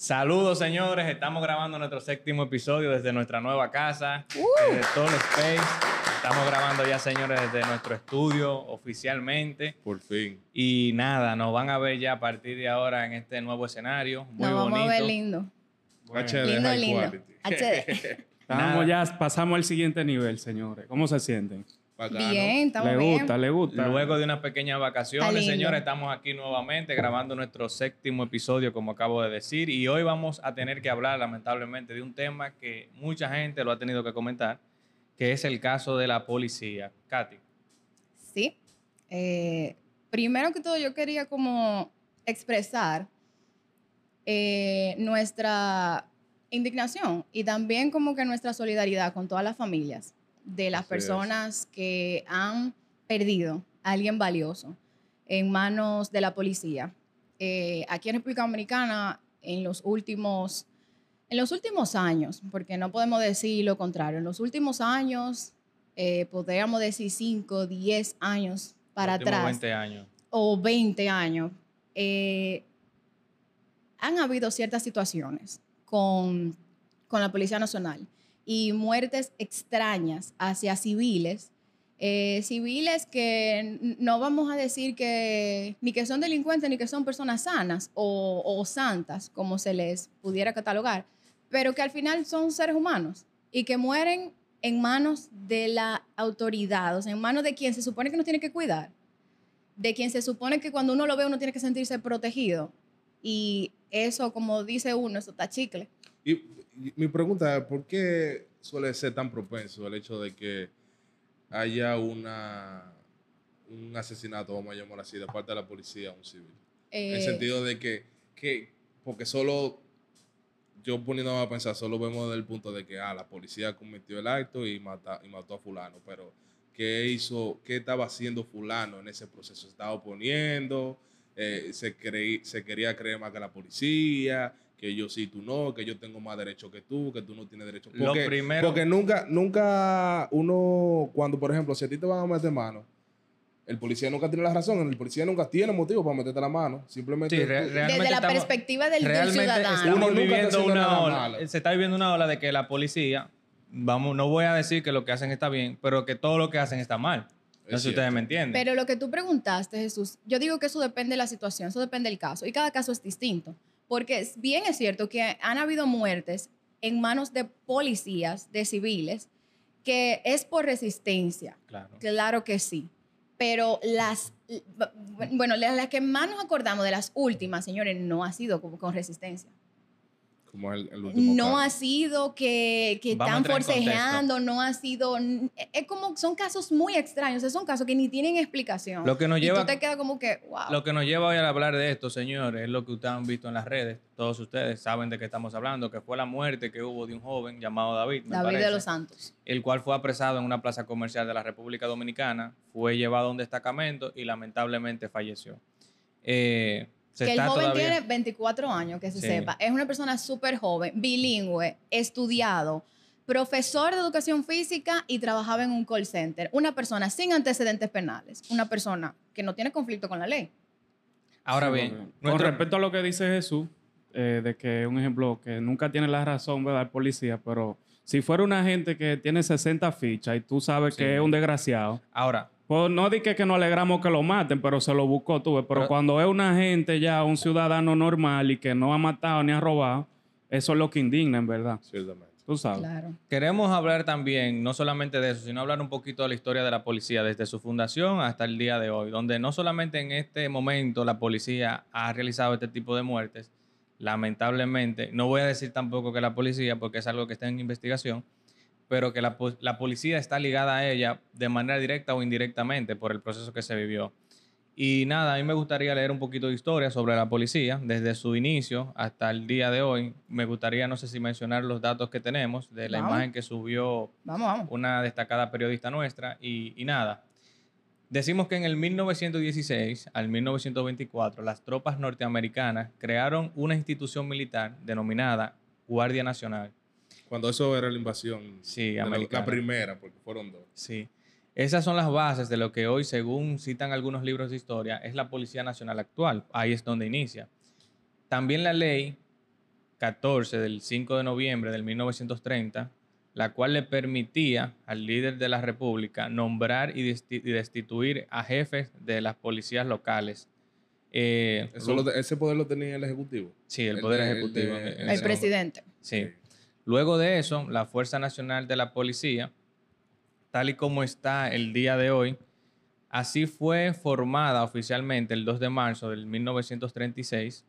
Saludos, señores. Estamos grabando nuestro séptimo episodio desde nuestra nueva casa, desde Tall Space. Estamos grabando ya, señores, desde nuestro estudio oficialmente. Por fin. Y nada, nos van a ver ya a partir de ahora en este nuevo escenario. Muy Nos bonito. vamos a ver lindo. HD, lindo, high lindo. HD. Estamos ya, pasamos al siguiente nivel, señores. ¿Cómo se sienten? Bacano. Bien, estamos ¿Le bien. gusta? ¿Le gusta? Luego de unas pequeñas vacaciones, señores, estamos aquí nuevamente grabando nuestro séptimo episodio, como acabo de decir, y hoy vamos a tener que hablar, lamentablemente, de un tema que mucha gente lo ha tenido que comentar, que es el caso de la policía. Katy. Sí. Eh, primero que todo, yo quería como expresar eh, nuestra indignación y también como que nuestra solidaridad con todas las familias de las Así es. personas que han perdido a alguien valioso en manos de la policía. Eh, aquí en República Dominicana, en los últimos, en los últimos años, porque no podemos decir lo contrario, en los últimos años, eh, podríamos decir 5, 10 años para atrás, 20 años. o 20 años, eh, han habido ciertas situaciones con, con la Policía Nacional y muertes extrañas hacia civiles, eh, civiles que no vamos a decir que ni que son delincuentes ni que son personas sanas o, o santas, como se les pudiera catalogar, pero que al final son seres humanos y que mueren en manos de la autoridad, o sea, en manos de quien se supone que nos tiene que cuidar de quien se supone que cuando uno lo ve uno tiene que sentirse protegido. Y eso, como dice uno, eso está chicle. Y, y mi pregunta es, ¿por qué suele ser tan propenso el hecho de que haya una, un asesinato, vamos a llamarlo así, de parte de la policía a un civil? en el Eh, sentido de que, que, porque solo, yo poniéndome a pensar, solo vemos desde el punto de que, ah, la policía cometió el acto y, mata, y mató a fulano, pero ¿qué hizo, qué estaba haciendo fulano en ese proceso? ¿Se estaba oponiendo? Eh, se, creí, se quería creer más que la policía, que yo sí, tú no, que yo tengo más derecho que tú, que tú no tienes derecho. Lo Porque, primero- porque nunca, nunca uno, cuando por ejemplo, si a ti te van a meter mano, el policía nunca tiene la razón, el policía nunca tiene motivo para meterte la mano, simplemente... Sí, re- realmente desde la estamos- perspectiva del, ciudadano. Uno nunca viviendo una ola, malo. se está viviendo una ola de que la policía, vamos, no voy a decir que lo que hacen está bien, pero que todo lo que hacen está mal. No sé si ustedes me entienden. Pero lo que tú preguntaste, Jesús, yo digo que eso depende de la situación, eso depende del caso. Y cada caso es distinto. Porque bien es cierto que han habido muertes en manos de policías, de civiles, que es por resistencia. claro. Claro que sí. Pero las, bueno, las que más nos acordamos de las últimas, señores, no ha sido con resistencia. Como el, el último No caso. ha sido que, que están forcejeando, no ha sido... Es como, son casos muy extraños, son casos que ni tienen explicación. Lo que nos y lleva- tú te quedas como que, wow. Lo que nos lleva hoy a hablar de esto, señores, es lo que ustedes han visto en las redes. Todos ustedes saben de qué estamos hablando, que fue la muerte que hubo de un joven llamado David. me David de los Santos. El cual fue apresado en una plaza comercial de la República Dominicana, fue llevado a un destacamento y lamentablemente falleció. Eh, se que el joven todavía- tiene 24 años, que se Sí. sepa. Es una persona súper joven, bilingüe, estudiado, profesor de educación física y trabajaba en un call center. Una persona sin antecedentes penales. Una persona que no tiene conflicto con la ley. Ahora Sí, bien, Con respecto a lo que dice Jesús, eh, de que un ejemplo que nunca tiene la razón, ¿verdad? El policía, pero si fuera una gente que tiene 60 fichas y tú sabes Sí. que es un desgraciado, ahora, pues no di que, no alegramos que lo maten, pero se lo buscó tú, ves. pero Pero- cuando es una gente ya, un ciudadano normal y que no ha matado ni ha robado, eso es lo que indigna, en verdad. Ciertamente. Tú sabes. Claro. Queremos hablar también, no solamente de eso, sino hablar un poquito de la historia de la policía desde su fundación hasta el día de hoy, donde no solamente en este momento la policía ha realizado este tipo de muertes, lamentablemente, no voy a decir tampoco que la policía, porque es algo que está en investigación, pero que la, la policía está ligada a ella de manera directa o indirectamente por el proceso que se vivió. Y nada, a mí me gustaría leer un poquito de historia sobre la policía, desde su inicio hasta el día de hoy. Me gustaría, no sé si mencionar los datos que tenemos de la Vamos. imagen que subió Vamos, vamos. una destacada periodista nuestra. Y, y nada, decimos que en el 1916 al 1924 las tropas norteamericanas crearon una institución militar denominada Guardia Nacional. Cuando eso era la invasión. Sí, de la, la primera, porque fueron dos. Sí. Esas son las bases de lo que hoy, según citan algunos libros de historia, es la Policía Nacional actual. Ahí es donde inicia. También la ley 14 del 5 de noviembre del 1930, la cual le permitía al líder de la República nombrar y desti- y destituir a jefes de las policías locales. Eh, Eso lo- ese poder lo tenía el Ejecutivo. sí, el el Poder de- el Ejecutivo. el El presidente. Sí. Luego de eso, la Fuerza Nacional de la Policía, tal y como está el día de hoy, así fue formada oficialmente el 2 de marzo del 1936,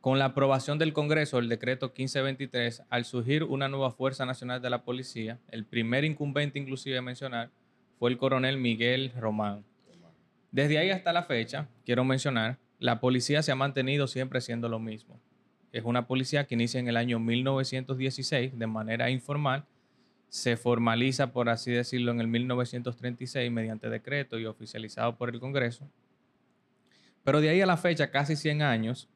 con la aprobación del Congreso del decreto 1523, al surgir una nueva Fuerza Nacional de la Policía, el primer incumbente inclusive a mencionar fue el coronel Miguel Román. Desde ahí hasta la fecha, quiero mencionar, la policía se ha mantenido siempre siendo lo mismo. Es una policía que inicia en el año 1916 de manera informal, se formaliza, por así decirlo, en el 1936 mediante decreto y oficializado por el Congreso. Pero de ahí a la fecha, casi 100 años,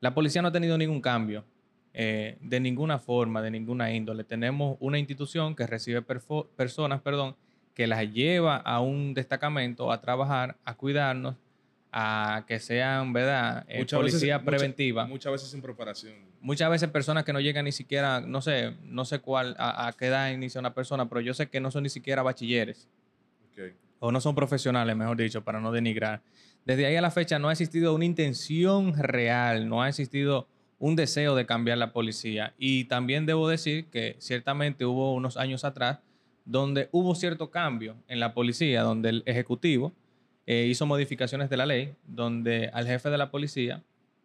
la policía no ha tenido ningún cambio, eh, de ninguna forma, de ninguna índole. Tenemos una institución que recibe personas, perdón, que las lleva a un destacamento a trabajar, a cuidarnos, a que sean, ¿verdad? Eh, Muchas veces- policía mucha- preventiva. muchas veces sin preparación. Muchas veces personas que no llegan ni siquiera, no sé, no sé cuál, a, a qué edad inicia una persona, pero yo sé que no son ni siquiera bachilleres o no son profesionales, mejor dicho, para no denigrar. Desde ahí a la fecha no ha existido una intención real, no ha existido un deseo de cambiar la policía. Y también debo decir que ciertamente hubo unos años atrás donde hubo cierto cambio en la policía, donde el Ejecutivo eh, hizo modificaciones de la ley, donde al jefe de la policía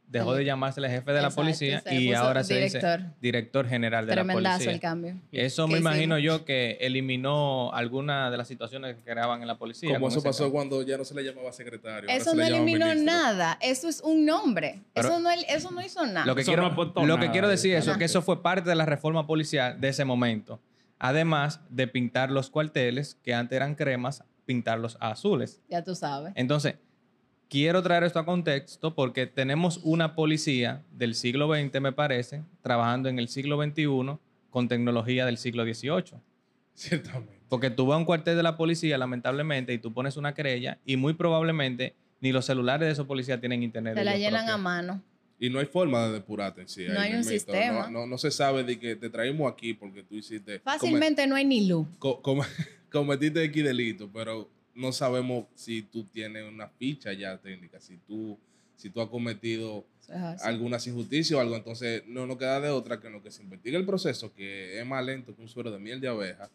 dejó El- de llamarse el jefe de la policía y puso ahora se director. dice director general de la Tremendazo policía. el cambio. Eso ¿Qué me imagino hicimos? yo que eliminó algunas de las situaciones que creaban en la policía. Como eso pasó cuando ya no se le llamaba secretario. Eso se no le eliminó ministro. nada. Eso es un nombre. Pero- eso, no, eso no hizo nada. Lo que, Eso quiero, no lo que nada, quiero decir es que eso fue parte de la reforma policial de ese momento. Además de pintar los cuarteles, que antes eran cremas, pintarlos a azules. Ya tú sabes. Entonces, quiero traer esto a contexto porque tenemos una policía del siglo XX, me parece, trabajando en el siglo XXI con tecnología del siglo XVIII. Ciertamente. Porque tú vas a un cuartel de la policía, lamentablemente, y tú pones una querella y muy probablemente ni los celulares de esos policías tienen internet. Te la llenan a mano. Y no hay forma de depurarte sí. No hay un sistema. No, no, no se sabe de que te traímos aquí porque tú hiciste. Fácilmente no hay ni luz. come- co- come- cometiste X delito, pero no sabemos si tú tienes una ficha ya técnica, si tú, si tú has cometido algunas injusticias o algo. Entonces, no nos queda de otra que en lo que se investiga el proceso, que es más lento que un suero de miel de abeja,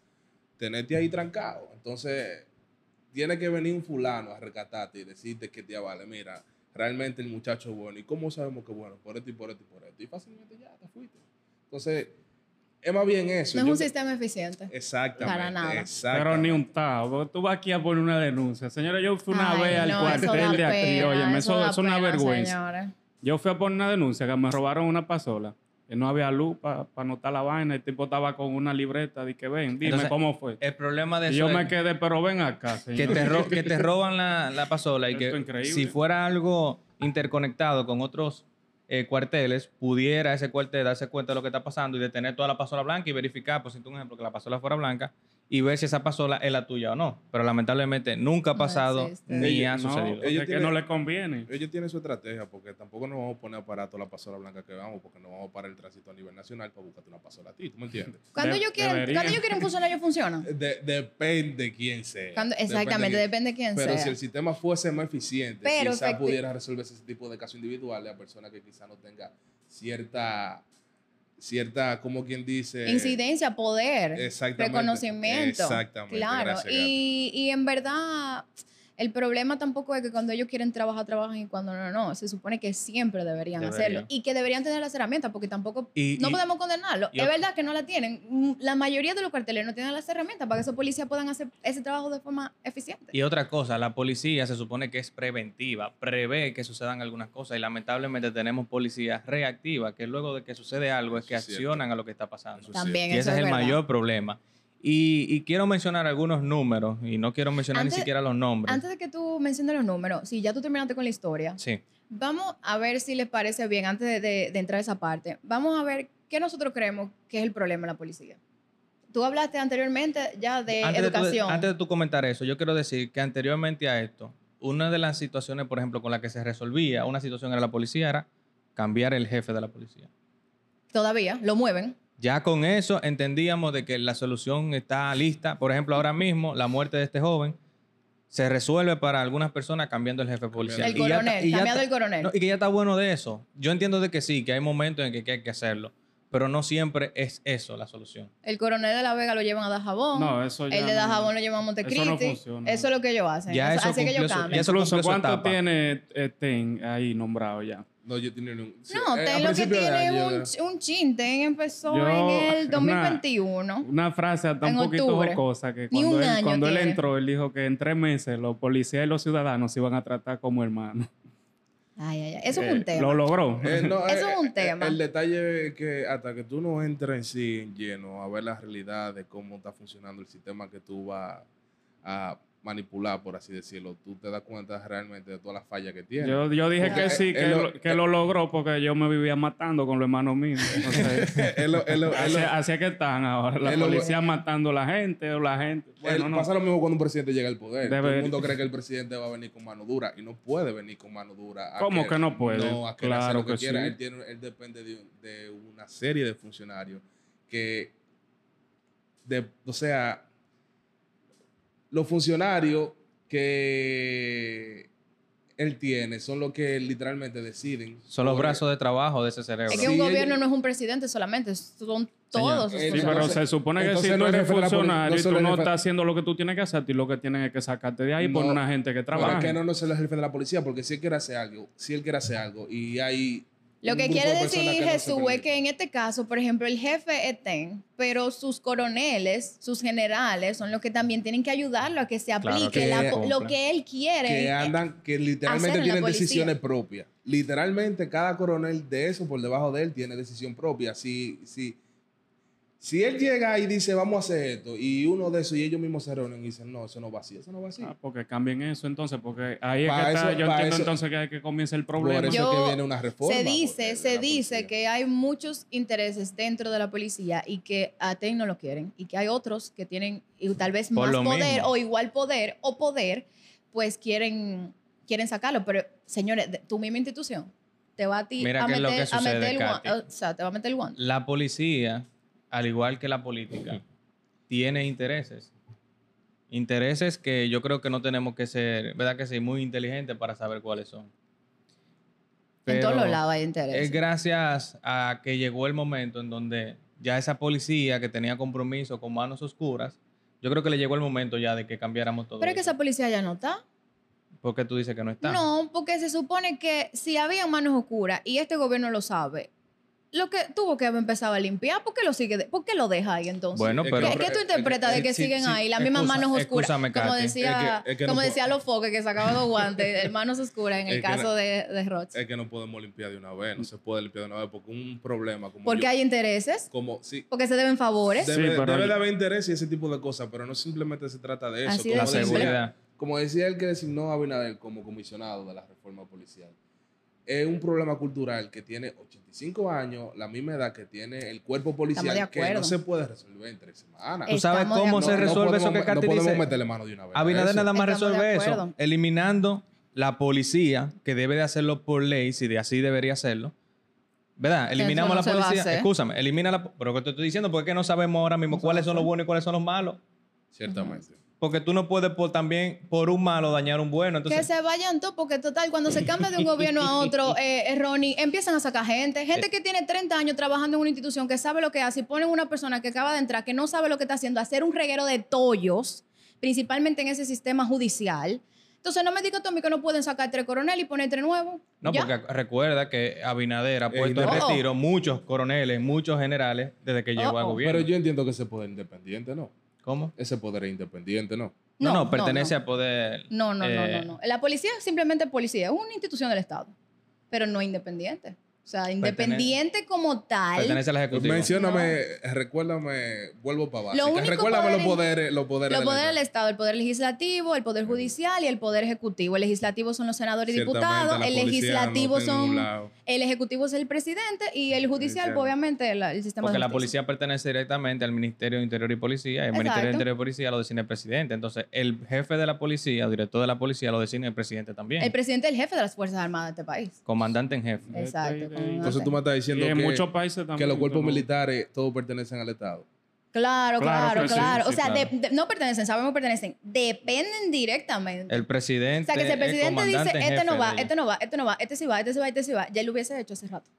tenerte ahí trancado. Entonces, tiene que venir un fulano a rescatarte y decirte que te vale, mira, realmente el muchacho es bueno. ¿Y cómo sabemos que es bueno? Por esto y por esto y por esto. Y fácilmente ya te fuiste. Entonces, es más bien eso. No es Yo- un sistema eficiente. Exactamente. Para nada. Pero exactamente. ni un tao. Tú vas aquí a poner una denuncia. Señora, yo fui una Ay, vez al no, cuartel de aquí. Oye, eso, es una pena, vergüenza. señores. Yo fui a poner una denuncia que me robaron una pasola. Que no había luz para anotar la vaina. El tipo estaba con una libreta de que ven, dime Entonces, cómo fue. El problema de Y eso yo es me quedé, pero ven acá, que te, ro- que te roban la, la pasola y Esto es que increíble. si fuera algo interconectado con otros eh, cuarteles, pudiera ese cuartel darse cuenta de lo que está pasando y detener toda la pasola blanca y verificar, por si un ejemplo, que la pasola fuera blanca y ver si esa pasola es la tuya o no. Pero lamentablemente nunca ha No pasado ni ha no, sucedido. porque Ellos es que no le conviene. Ellos tienen su estrategia porque tampoco nos vamos a poner a parar toda la pasola blanca que vamos porque no vamos a parar el tránsito a nivel nacional para buscarte una pasola a ti, ¿tú me entiendes? Cuando De- ellos quieren, deberían. cuando ellos quieren funcionar, ellos funcionan. De- depende quién sea. Cuando- Depende exactamente, quién- depende de quién Pero sea. si el sistema fuese más eficiente, Pero quizás pudiera resolverse ese tipo de casos individuales a personas que quizás no tengan cierta, cierta, como quien dice... Incidencia, poder, Exactamente. reconocimiento. Exactamente, Claro. gracias, y, y en verdad, el problema tampoco es que cuando ellos quieren trabajar, trabajan y cuando no, no. Se supone que siempre deberían, hacerlo. Y que deberían tener las herramientas, porque tampoco Y- no y- podemos condenarlo. y es verdad que no la tienen. Mm, La mayoría de los carteles no tienen las herramientas para que esos policías puedan hacer ese trabajo de forma eficiente. Y otra cosa, la policía se supone que es preventiva, prevé que sucedan algunas cosas y lamentablemente tenemos policías reactivas que luego de que sucede algo es Eso que es accionan a lo que está pasando. Eso es También Y eso ese es el verdad. mayor problema. Y, y quiero mencionar algunos números y no quiero mencionar Antes- ni siquiera los nombres. Antes de que tú menciones los números, si ya tú terminaste con la historia, Sí. Vamos a ver si les parece bien, antes de, de- de entrar a esa parte, vamos a ver qué nosotros creemos que es el problema de la policía. Tú hablaste anteriormente ya de antes, de tú, educación. antes de tú comentar eso, yo quiero decir que anteriormente a esto, una de las situaciones, por ejemplo, con la que se resolvía una situación era la policía, era cambiar el jefe de la policía. Todavía, lo mueven. Ya con eso entendíamos de que la solución está lista. Por ejemplo, ahora mismo la muerte de este joven se resuelve para algunas personas cambiando el jefe policial. El Y ya está- coronel, y ya cambiado está- el coronel. no, y que ya está bueno de eso. Yo entiendo de que sí, que hay momentos en que, que hay que hacerlo, pero no siempre es eso la solución. El coronel de La Vega lo llevan a Dajabón. No, eso ya El de no- Dajabón lo llevan a Montecristi. eso Eso, no funciona. es lo que ellos hacen. Ya Eso- eso así que ellos eso su ¿cuánto tiene eh, Ten ahí nombrado ya? No, yo tenía un... sí, No, eh, Ten lo que tiene es un, un chin. Ten empezó Yo- en el una- 2021. Una frase hasta un poquito octubre. jocosa que Ni cuando, un él, año cuando él tiene. entró, él dijo que en tres meses los policías y los ciudadanos se iban a tratar como hermanos. Ay, ay, ay. Eso es Eh, un tema. Lo logró. Eh, no, Eso eh, es un eh, tema. El detalle es que hasta que tú no entres en sí en lleno a ver la realidad de cómo está funcionando el sistema que tú vas a manipular, por así decirlo, tú te das cuenta realmente de todas las fallas que tiene. Yo, yo dije Porque que sí, que, lo- que lo logró porque yo me vivía matando con los hermanos míos. Así, es que están ahora. La lo- policía matando a la gente o la gente. Bueno, el- no. Pasa lo mismo cuando un presidente llega al poder. Todo el mundo cree que el presidente va a venir con mano dura y no puede venir con mano dura. a ¿Cómo que no puede? No, a que Claro lo que, que quiera. sí. Él, tiene- él depende de, de una serie de funcionarios que, de, o sea, los funcionarios que él tiene son los que literalmente deciden. Son los brazos de trabajo de ese cerebro. Es que Sí, un gobierno no es un presidente solamente, son todos eh, Sí, pero se supone que si tú no es eres funcionario no y tú no estás haciendo lo que tú tienes que hacer, y lo que tienes es que sacarte de ahí y No, poner una gente que trabaje. es que no, no es el jefe de la policía, porque si él quiere hacer algo, si él quiere hacer algo y hay. Lo que quiere de decir que no se Jesús es que en este caso, por ejemplo, el jefe es TEN, pero sus coroneles, sus generales, son los que también tienen que ayudarlo a que se Claro, aplique que la- cumplan. lo que él quiere. que andan, que literalmente tienen decisiones propias. Literalmente cada coronel de eso por debajo de él tiene decisión propia. Si, si, si él llega y dice vamos a hacer esto y uno de esos y ellos mismos se reúnen y dicen no, eso no va así, eso no va así. Ah, porque cambien eso entonces, porque ahí es Pa' que está, eso- yo entiendo eso- entonces que, hay que comienza el Por problema. eso Yo- es que viene una reforma. se dice, se dice que hay muchos intereses dentro de la policía y que a TEN no lo quieren y que hay otros que tienen y tal vez Por más poder mismo. o igual poder o poder, pues quieren, quieren sacarlo. Pero, señores, de- tu misma institución te va a ti Mira a qué es lo meter, que a sucede, meter el guan- Katy. o sea, te va a meter el guante. La policía, al igual que la política, tiene intereses. Intereses que yo creo que no tenemos que ser, ¿verdad que sí? Muy inteligentes para saber cuáles son. en todos los lados hay intereses. Es gracias a que llegó el momento en donde ya esa policía que tenía compromiso con manos oscuras, yo creo que le llegó el momento ya de que cambiáramos todo. Pero es que esa policía ya no está. ¿Por qué tú dices que no está? No, porque se supone que si había manos oscuras y este gobierno lo sabe, lo que tuvo que haber empezado a limpiar, ¿por qué lo sigue? de- ¿Por qué lo deja ahí entonces? Bueno, pero... ¿Qué, qué tú eh, interpretas eh, de que sí, siguen sí, ahí las mismas manos oscuras? como decía, Es que- es que como decía los foques que sacaban los guantes, de manos oscuras en el Es que caso no- de, de Roch. Es que no podemos limpiar de una vez, no se puede limpiar de una vez porque un problema como. Porque yo- hay intereses, Como, sí, porque se deben favores. Debe, Sí, pero- debe de haber interés y ese tipo de cosas, pero no simplemente se trata de eso. Así como, de La simple. decía, seguridad. como decía el que designó a Abinader como comisionado de la reforma policial, es un problema cultural que tiene 85 años, la misma edad que tiene el cuerpo policial, que no se puede resolver en tres semanas. ¿Tú sabes Estamos cómo se No- no resuelve eso que no Katy podemos dice? meterle mano de una vez. Abinader nada más Estamos resuelve eso, eliminando la policía, que debe de hacerlo por ley, si de así debería hacerlo. ¿Verdad? Eliminamos no la policía. Escúchame, elimina la... Pero que te estoy diciendo, porque es que no sabemos ahora mismo No cuáles son los buenos y cuáles son los malos. Ciertamente. Porque tú no puedes por, también, por un malo, dañar un bueno. Que se vayan todos, porque total, cuando se cambia de un gobierno a otro, eh, eh, Ronnie, empiezan a sacar gente. Gente que tiene 30 años trabajando en una institución, que sabe lo que hace, y ponen una persona que acaba de entrar, que no sabe lo que está haciendo, a hacer un reguero de tollos, principalmente en ese sistema judicial. Entonces, no me digas tú a mí que no pueden sacar tres coroneles y poner tres nuevos. no, ¿Ya? porque recuerda que Abinader ha Eh, puesto en no. retiro muchos coroneles, muchos generales desde que llegó al Oh, oh. gobierno. Pero yo entiendo que ese poder es independiente, ¿no? ¿Cómo? Ese poder es independiente, ¿no? No, no, No, pertenece no, al poder. No, no, no, eh, no, no. La policía es simplemente policía, es una institución del Estado, pero no independiente. O sea, independiente como tal. Pertenece al Ejecutivo. Mencióname, recuérdame, vuelvo para abajo. Lo único recuérdame los poder- poderes, los poderes. Los del poderes del Estado. Estado, el poder legislativo, el poder judicial y el poder ejecutivo. El legislativo son los senadores y diputados, el legislativo no son, el ejecutivo es el presidente y el judicial, pues, obviamente, el, el sistema Porque de la policía pertenece directamente al Ministerio de Interior y Policía. Y el Ministerio de. Interior y Policía lo designa el presidente. Entonces, el jefe de la policía, o director de la policía, lo designa el presidente también. El presidente es el jefe de las Fuerzas Armadas de este país. Comandante en jefe. Exacto. Entonces tú me estás Y diciendo en que, muchos países también. que los cuerpos militares todos pertenecen al Estado. Claro, Claro claro, sí, o sí, sea, claro. de- de- no pertenecen, sabemos que pertenecen. Dependen directamente. El o presidente. sea, que si el es presidente dice, este no va, este no va, este no va, este sí va, este sí va, este sí va, ya lo hubiese hecho hace rato.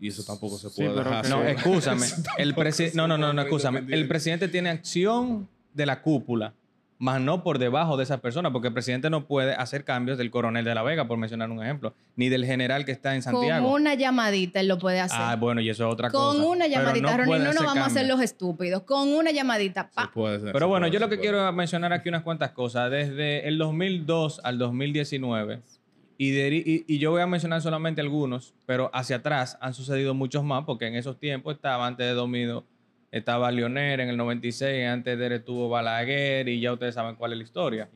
Y eso tampoco se puede dejar. No. Eso El presi- no, no, no, no, escúchame. El presidente tiene acción de la cúpula, más no por debajo de esa persona, porque el presidente no puede hacer cambios del coronel de la Vega, por mencionar un ejemplo, ni del general que está en Santiago. Con una llamadita él lo puede hacer. Ah, bueno, y eso es otra Con cosa. una Pero llamadita, no Ronnie, no nos vamos a hacer los estúpidos. Con una llamadita, Se puede hacer, Pero bueno, puede, yo lo que puede. quiero mencionar aquí unas cuantas cosas. Desde el 2002 al 2019, y, de- y, y yo voy a mencionar solamente algunos, pero hacia atrás han sucedido muchos más, porque en esos tiempos estaba, antes de Domido, estaba Leonel en el 96, antes de él estuvo Balaguer, y ya ustedes saben cuál es la historia.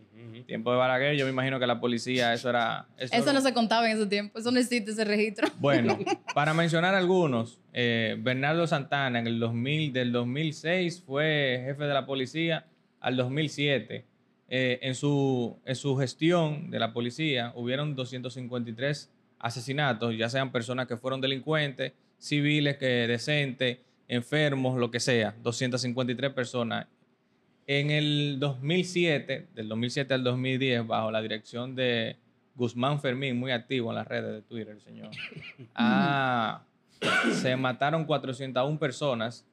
Tiempo de Balaguer, yo me imagino que la policía, eso era... Eso, no se contaba en ese tiempo. Eso no existe ese registro. Bueno, para mencionar algunos, eh, Bernardo Santana en el 2000, del 2006 fue jefe de la policía al 2007. Eh, en, su, en su gestión de la policía hubieron 253 asesinatos, ya sean personas que fueron delincuentes, civiles, que decentes, enfermos, lo que sea, 253 personas. En el 2007, del 2007 al 2010, bajo la dirección de Guzmán Fermín, muy activo en las redes de Twitter, el señor, ah, se mataron 401 personas.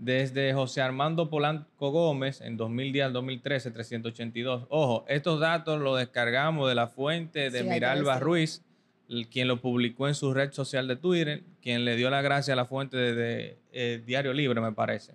Desde José Armando Polanco Gómez en 2010 al 2013, 382. Ojo, estos datos los descargamos de la fuente de Sí, Miralba. Ruiz, quien lo publicó en su red social de Twitter, quien le dio la gracia a la fuente de, de, eh, Diario Libre, me parece.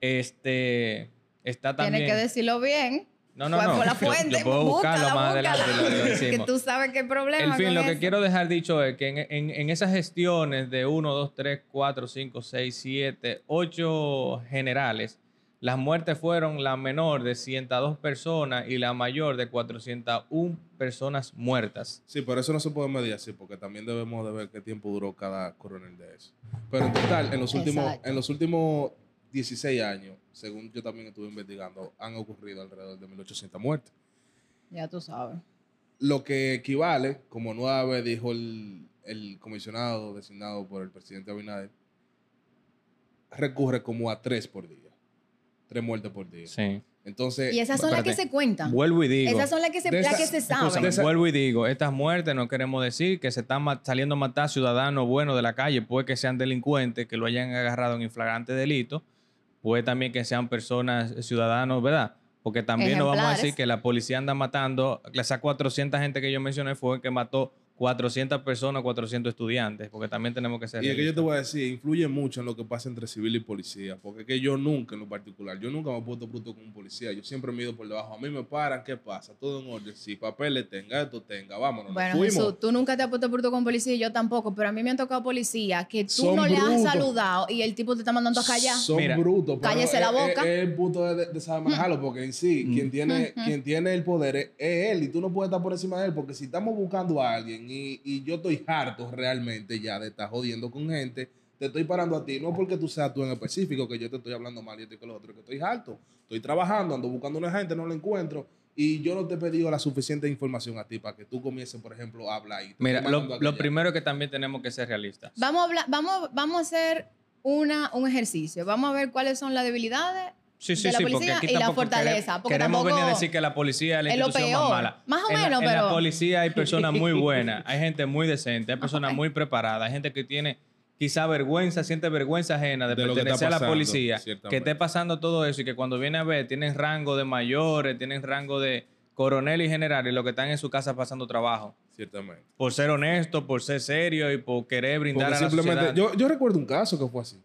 Este está también. Tienes que decirlo bien. No, no, ¿Cuál no. la fuente? Yo, puedo buscarlo Búscala, más búscala. adelante. Lo, lo que tú sabes que el problema En fin, lo que eso. quiero dejar dicho es que en, en- en esas gestiones de 1, 2, 3, 4, 5, 6, 7, 8 generales, las muertes fueron la menor de 102 personas y la mayor de 401 personas muertas. Sí, pero eso no se puede medir así, porque también debemos de ver qué tiempo duró cada coronel de eso. Pero en total, en los últimos, Exacto. en los últimos 16 años, según yo también estuve investigando, han ocurrido alrededor de 1.800 muertes. Ya tú sabes. Lo que equivale, como nueve dijo el, el comisionado designado por el presidente Abinader, recurre como a tres por día. Tres muertes por día. Sí. Entonces, Y esas son las que se cuentan. Vuelvo y digo. Esas son las que se, De las esa- que se saben. Esa- vuelvo y digo, estas muertes no queremos decir que se están saliendo a matar ciudadanos buenos de la calle, puede que sean delincuentes, que lo hayan agarrado en inflagrante delito, puede también que sean personas, ciudadanos, ¿verdad? Porque también no vamos a decir que la policía anda matando, esas 400 gente que yo mencioné fue que mató 400 personas, 400 estudiantes, porque también tenemos que ser Y es que yo te voy a decir, influye mucho en lo que pasa entre civil y policía. Porque es que yo nunca, en lo particular, yo nunca me he puesto bruto con un policía. Yo siempre me he ido por debajo. A mí me paran, ¿qué pasa? Todo en orden. Si papeles tenga, esto tenga, vámonos. nos Bueno. Jesús, tú nunca te has puesto bruto con policía y yo tampoco, pero a mí me han tocado policías que tú Son no le has saludado y el tipo te está mandando a callar. Son Mira, brutos. cállese es- la boca. Es, el punto de, de saber manejarlo, porque en sí, quien, tiene, quien tiene el poder es, es él y tú no puedes estar por encima de él, porque si estamos buscando a alguien y, y yo estoy harto realmente ya de estar jodiendo con gente, te estoy parando a ti, no porque tú seas tú en específico, que yo te estoy hablando mal y esto y que lo otro, que estoy harto. Estoy trabajando, ando buscando una gente, no la encuentro. Y yo no te he pedido la suficiente información a ti para que tú comiences, por ejemplo, a hablar. y Mira, estoy lo, lo primero es que también tenemos que ser realistas. Vamos a, hablar- vamos, vamos a hacer una, un ejercicio. Vamos a ver cuáles son las debilidades Sí, sí, de la sí, porque policía aquí y la tampoco fortaleza. porque queremos tampoco venir a decir que la policía es la es lo institución más peor. mala. Más o En la- menos, en la pero- policía hay personas muy buenas, hay gente muy decente, hay personas muy preparadas, hay gente que tiene quizá vergüenza, siente vergüenza ajena de, De lo que está pertenecer a la policía, que esté pasando todo eso y que cuando viene a ver tienen rango de mayores, tienen rango de coronel y general y lo que están en su casa pasando trabajo. Ciertamente. Por ser honesto, por ser serio y por querer brindar Porque a la simplemente, sociedad. yo, yo recuerdo un caso que fue así.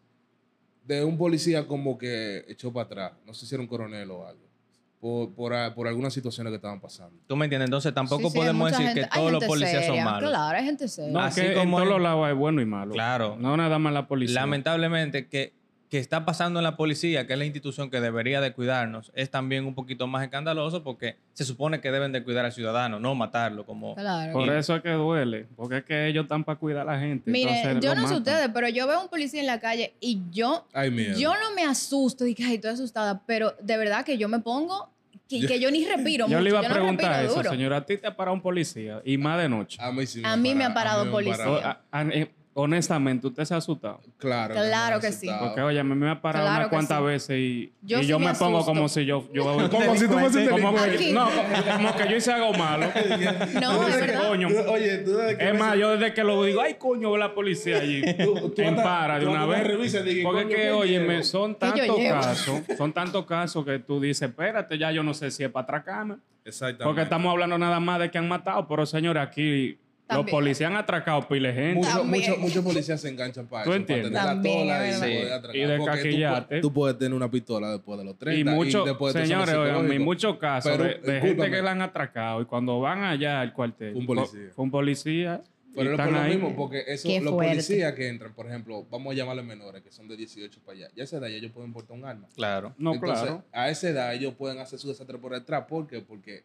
De un policía como que echó para atrás. No sé si era un coronel o algo. Por, por, por algunas situaciones que estaban pasando. ¿Tú me entiendes? Entonces tampoco Sí, sí, hay podemos decir gente- que todos los policías son malos. Claro, hay gente seria. No, Así que como en todos los lados hay bueno y malo. Claro. No nada más la policía. Lamentablemente, que, que está pasando en la policía, que es la institución que debería de cuidarnos, es también un poquito más escandaloso porque se supone que deben de cuidar al ciudadano, no matarlo como... Claro. Por eso es que duele. Porque es que ellos están para cuidar a la gente. Miren, yo no sé matan. ustedes, pero yo veo a un policía en la calle y yo, Ay, yo no me asusto y que ay, estoy asustada, pero de verdad que yo me pongo que, que yo ni respiro Yo mucho. le iba a yo no preguntar eso, duro. señor. ¿A ti te ha parado un policía? Y más de noche. A mí, sí A mí me ha parado a mí me policía. parado. O- a- a- eh, honestamente, ¿usted se ha asustado? Claro. Claro que sí. Porque, oye, a mí me ha parado Claro unas que cuantas sí. veces y Yo y sí yo me me, pongo asusto. como si yo... yo Como si tú fueses como que, no, como que yo hice algo malo. No, es verdad. coño. Tú- Oye, tú desde que Es más, yo desde que lo digo, ay, coño, ve la policía allí. Tú- tú en andas- para de tú una andas vez. revisa Porque es coño, que, ¿qué oye, llevo? son ¿Qué yo tantos llevo? casos, son tantos casos que tú dices, espérate, ya yo no sé si es para atracarme. Exactamente. Porque estamos hablando nada más de que han matado, pero señores, aquí los policías han atracado pile de gente. Muchos mucho, muchos policías se enganchan para ¿Tú eso. entiendes? Para tener También, la tola y, verdad. poder Sí. atracar. Y de Porque tú puedes tener una pistola después de los 30. Y después de señores, oigan, y psicológicos. muchos casos Pero, de, de gente que la han atracado y cuando van allá al cuartel, Fue un policía. fue un policía. Pero es por lo mismo, porque eso, Qué los fuerte. policías que entran, por ejemplo, vamos a llamarle menores, que son de 18 para allá, ya a esa edad ya ellos pueden portar un arma. Claro. No, Entonces, claro. a esa edad ellos pueden hacer su desastre por detrás. ¿Por qué? Porque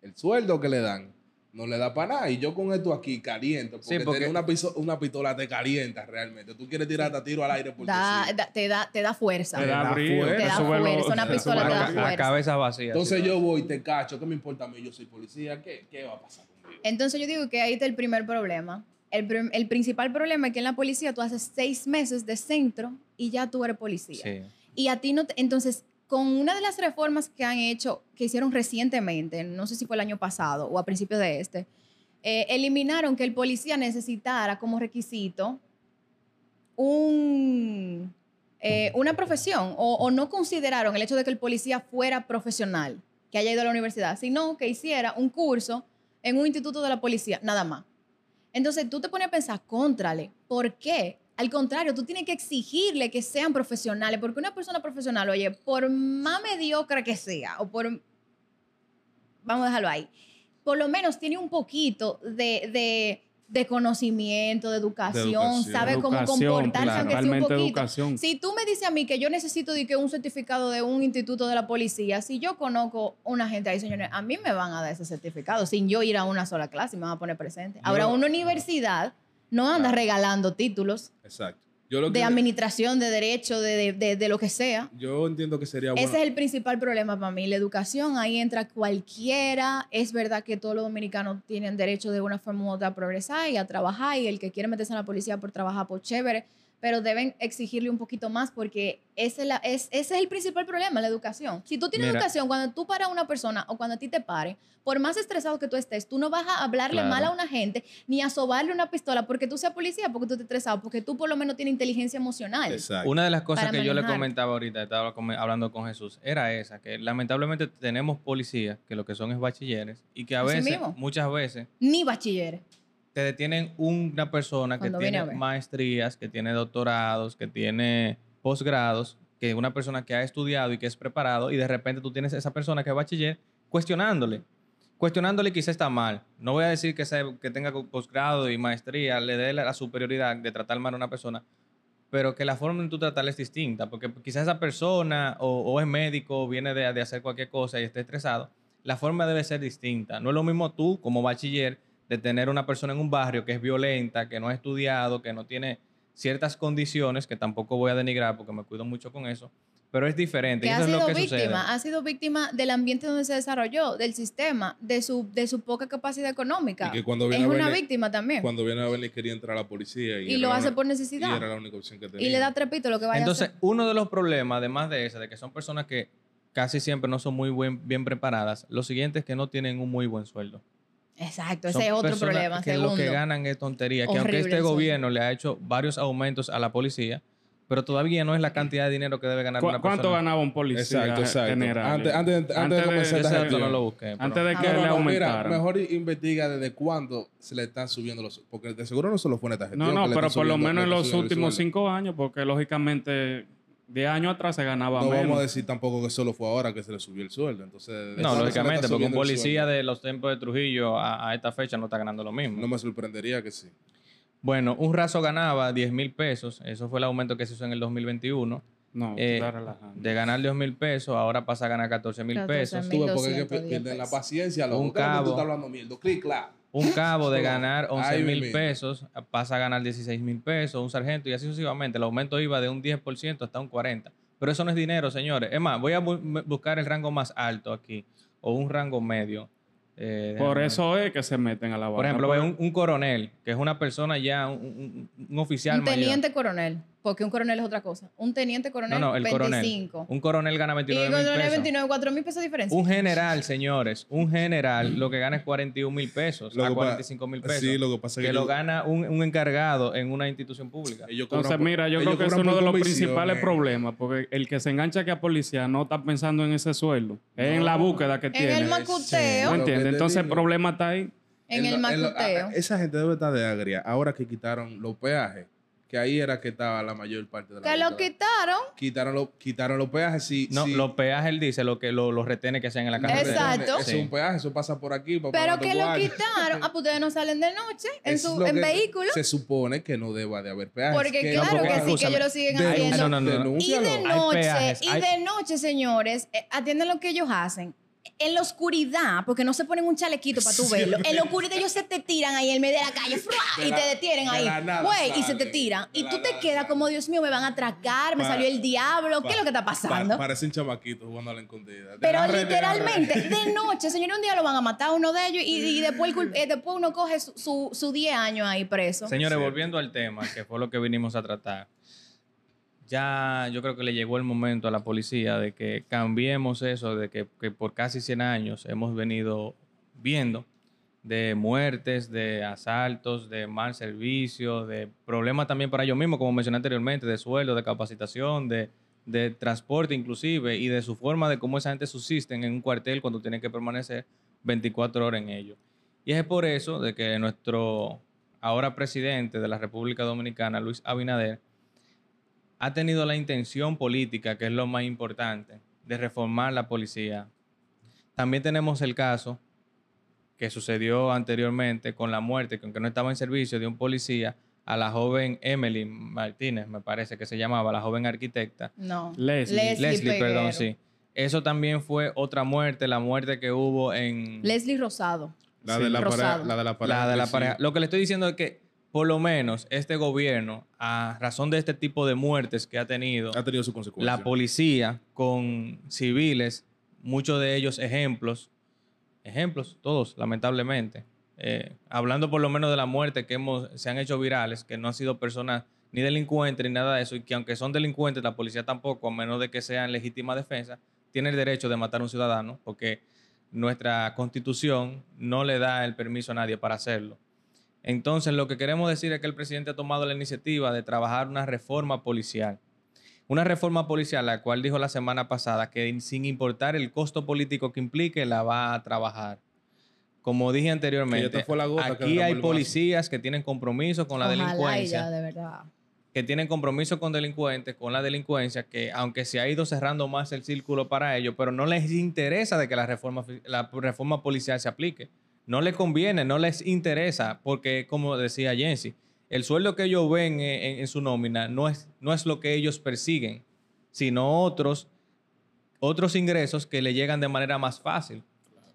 el sueldo que le dan no le da para nada. Y yo con esto aquí caliento. Porque, Sí, porque- tener una, piso- una pistola te calienta realmente. Tú quieres tirar hasta tiro al aire porque Da- sí. da- te, da, te da fuerza. Te da fuerza. Te da fuerza, una pistola te da A, a fuerza. cabeza vacía. Entonces sí, yo voy y te cacho. ¿Qué me importa a mí? Yo soy policía. ¿Qué, qué va a pasar conmigo? Entonces yo digo que ahí está el primer problema. El, prim- el principal problema es que en la policía tú haces seis meses de centro y ya tú eres policía. Sí. Y a ti no te- Entonces, con una de las reformas que han hecho, que hicieron recientemente, no sé si fue el año pasado o a principios de este, eh, eliminaron que el policía necesitara como requisito eh, una profesión o, o no consideraron el hecho de que el policía fuera profesional, que haya ido a la universidad, sino que hiciera un curso en un instituto de la policía, nada más. Entonces tú te pones a pensar, contrale, ¿por qué? Al contrario, tú tienes que exigirle que sean profesionales, porque una persona profesional, oye, por más mediocre que sea, o por... Vamos a dejarlo ahí. Por lo menos tiene un poquito de, de, de conocimiento, de educación, educación. sabe cómo comportarse, claro. aunque sea un poquito. educación. Si tú me dices a mí que yo necesito de que un certificado de un instituto de la policía, si yo conozco una gente ahí, señores, a mí me van a dar ese certificado sin yo ir a una sola clase y me van a poner presente. Ahora, una universidad no anda Claro. regalando títulos Exacto. Yo, lo de administración, de derecho, de, de- de- de lo que sea. yo entiendo que sería bueno. Ese es el principal problema para mí, la educación. Ahí entra cualquiera. Es verdad que todos los dominicanos tienen derecho de una forma u otra a progresar y a trabajar. Y el que quiere meterse en la policía por trabajar, por chévere. Pero deben exigirle un poquito más porque ese, es la- es, ese es el principal problema, la educación. Si tú tienes Mira. educación, cuando tú paras a una persona o cuando a ti te pare, por más estresado que tú estés, tú no vas a hablarle Claro. mal a una gente ni a sobarle una pistola porque tú seas policía, porque tú estés estresado, porque tú por lo menos tienes inteligencia emocional. Exacto. Una de las cosas que yo le comentaba ahorita, estaba hablando con Jesús, era esa, que lamentablemente tenemos policías que lo que son es bachilleres y que a Así veces, mismo. muchas veces, Ni bachilleres. Te detienen una persona que Cuando tiene maestrías, que tiene doctorados, que tiene posgrados, que una persona que ha estudiado y que es preparado y de repente tú tienes esa persona que es bachiller cuestionándole. Cuestionándole quizá está mal. No voy a decir que, sea- que tenga posgrado y maestría, le dé la, la superioridad de tratar mal a una persona, pero que la forma en tú tratarle es distinta, porque quizás esa persona o, o es médico o viene de, de hacer cualquier cosa y esté estresado, la forma debe ser distinta. No es lo mismo tú como bachiller de tener una persona en un barrio que es violenta, que no ha estudiado, que no tiene ciertas condiciones, que tampoco voy a denigrar porque me cuido mucho con eso, pero es diferente. que y ha es sido lo que víctima, sucede. ha sido víctima del ambiente donde se desarrolló, del sistema, de su, de su poca capacidad económica. Y que cuando es una víctima también. Cuando viene a venir quería entrar a la policía. Y, y lo hace una- por Y necesidad. era la única opción que tenía. Y le da trepito lo que vaya Entonces, a hacer. uno de los problemas, además de ese, de que son personas que casi siempre no son muy buen- bien preparadas, lo siguiente es que no tienen un muy buen sueldo. Exacto, ese es otro problema. Que segundo. lo que ganan es tontería. Que aunque este gobierno le ha hecho varios aumentos a la policía, pero todavía no es la cantidad de dinero que debe ganar ¿Cu- una ¿Cuánto persona. ganaba un policía Exacto, exacto. general? Antes, antes, antes, antes de comenzar Ese esta no lo busqué. pero- Antes de que Ah, No, le no, no, mira, mejor investiga desde cuándo se le están subiendo los... Porque de seguro no solo fue en esta gestión. No, no, que pero por lo menos en los últimos cinco años, porque lógicamente 10 años atrás se ganaba No menos. vamos a decir tampoco que solo fue ahora que se le subió el sueldo. Entonces, ¿de No, lógicamente, porque un policía de los tiempos de Trujillo a, a esta fecha no está ganando lo mismo. No me sorprendería que sí. Bueno, un raso ganaba 10 mil pesos. Eso fue el aumento que se hizo en el 2021. No, Eh. De ganar 10 mil pesos, ahora pasa a ganar 14 mil 14 pesos. ves, porque es que 1210 pierden la paciencia. Loco. Un ¿Qué es lo que cabo. Tú estás hablando mierda. Clic, clac. Un cabo de ganar 11 Ay, mil pesos pasa a ganar 16 mil pesos, un sargento y así sucesivamente. El aumento iba de un 10% hasta un 40%. Pero eso no es dinero, señores. Es más, voy a bu- buscar el rango más alto aquí, o un rango medio. Eh, Por eso es que se meten a la Por vaina. ejemplo, Por- ve un, un coronel, que es una persona ya, un, un- un oficial Un mayor. teniente coronel, porque un coronel es otra cosa. Un teniente coronel, No, no, el 25. coronel. Un coronel gana Y 29 el mil coronel pesos. 29, 4 mil pesos de diferencia. Un general, señores, un general lo que gana es 41 mil pesos Lo a que pa- 45 mil pesos. Sí, lo que pasa es que, que lo gana un, un encargado en una institución pública. ellos Entonces, por- mira, yo creo que es uno de los principales eh. problemas, porque el que se engancha que a policía no está pensando en ese sueldo, es en la búsqueda que En tiene. el ¿Me macuteo. Sí. Entiendes? Entonces el problema está ahí. en el macuteo. a- esa gente debe estar de agria. Ahora que quitaron los peajes, que ahí era que estaba la mayor parte de la que lo quitaron. quitaron, los quitaron los peajes. Sí, No, sí. los peajes, él dice, lo que lo- los retenes que hacen en la carretera. Exacto. Eso es un peaje, eso pasa por aquí. Pero que lo guardia. quitaron. Ah, pues ustedes no salen de noche en, es su, lo en vehículo. Se supone que no deba de haber peajes. Porque que claro porque, que sí, que ellos lo siguen Denuncia- haciendo. no, no, no. Y de noche, peajes, y hay- de noche, señores, eh, atienden lo que ellos hacen. En la oscuridad, porque no se ponen un chalequito para tú Sí, verlo. En la oscuridad ellos se te tiran ahí en medio de la calle. De y la- te detienen de ahí. Güey, y se te tiran. de Y tú te quedas como, Dios mío, me van a atracar, me Pa- salió el diablo. ¿Qué es lo que está pasando? Pa- parecen chamaquitos jugando a la escondida. Pero literalmente, de noche, señor, un día lo van a matar a uno de ellos y, y después, eh, después uno coge su, su, su 10 años ahí preso. Señores, Sí. volviendo al tema, que fue lo que vinimos a tratar. Ya yo creo que le llegó el momento a la policía de que cambiemos eso, de que, que por casi 100 años hemos venido viendo de muertes, de asaltos, de mal servicio, de problemas también para ellos mismos, como mencioné anteriormente, de sueldo, de capacitación, de, de transporte inclusive, y de su forma de cómo esa gente subsiste en un cuartel cuando tienen que permanecer 24 horas en ello. Y es por eso de que nuestro ahora presidente de la República Dominicana, Luis Abinader, ha tenido la intención política, que es lo más importante, de reformar la policía. También tenemos el caso que sucedió anteriormente con la muerte, que aunque no estaba en servicio, de un policía a la joven Emily Martínez, me parece que se llamaba, la joven arquitecta. No. Leslie. Leslie, perdón, sí. Eso también fue otra muerte, la muerte que hubo en... Leslie Rosado. La Sí. de la Rosado. pareja. La de la pareja. La de la pareja. Lo que le estoy diciendo es que, por lo menos, este gobierno, a razón de este tipo de muertes que ha tenido, Ha tenido su consecuencia. la policía con civiles, muchos de ellos ejemplos, ejemplos, todos, lamentablemente. Eh, hablando por lo menos de la muerte que hemos, se han hecho virales, que no han sido personas ni delincuentes ni nada de eso, y que aunque son delincuentes, la policía tampoco, a menos de que sean legítima defensa, tiene el derecho de matar a un ciudadano, porque nuestra constitución no le da el permiso a nadie para hacerlo. Entonces, lo que queremos decir es que el presidente ha tomado la iniciativa de trabajar una reforma policial. Una reforma policial, la cual dijo la semana pasada que sin importar el costo político que implique, la va a trabajar. Como dije anteriormente, esta fue la gota que aquí hay policías que tienen compromiso con la Ojalá delincuencia ya, de verdad. que tienen compromiso con delincuentes, con la delincuencia, que aunque se ha ido cerrando más el círculo para ellos, pero no les interesa de que la reforma, la reforma policial se aplique. No les conviene, no les interesa, porque como decía Jensi, el sueldo que ellos ven en, en- su nómina no es, no es lo que ellos persiguen, sino otros, otros ingresos que le llegan de manera más fácil.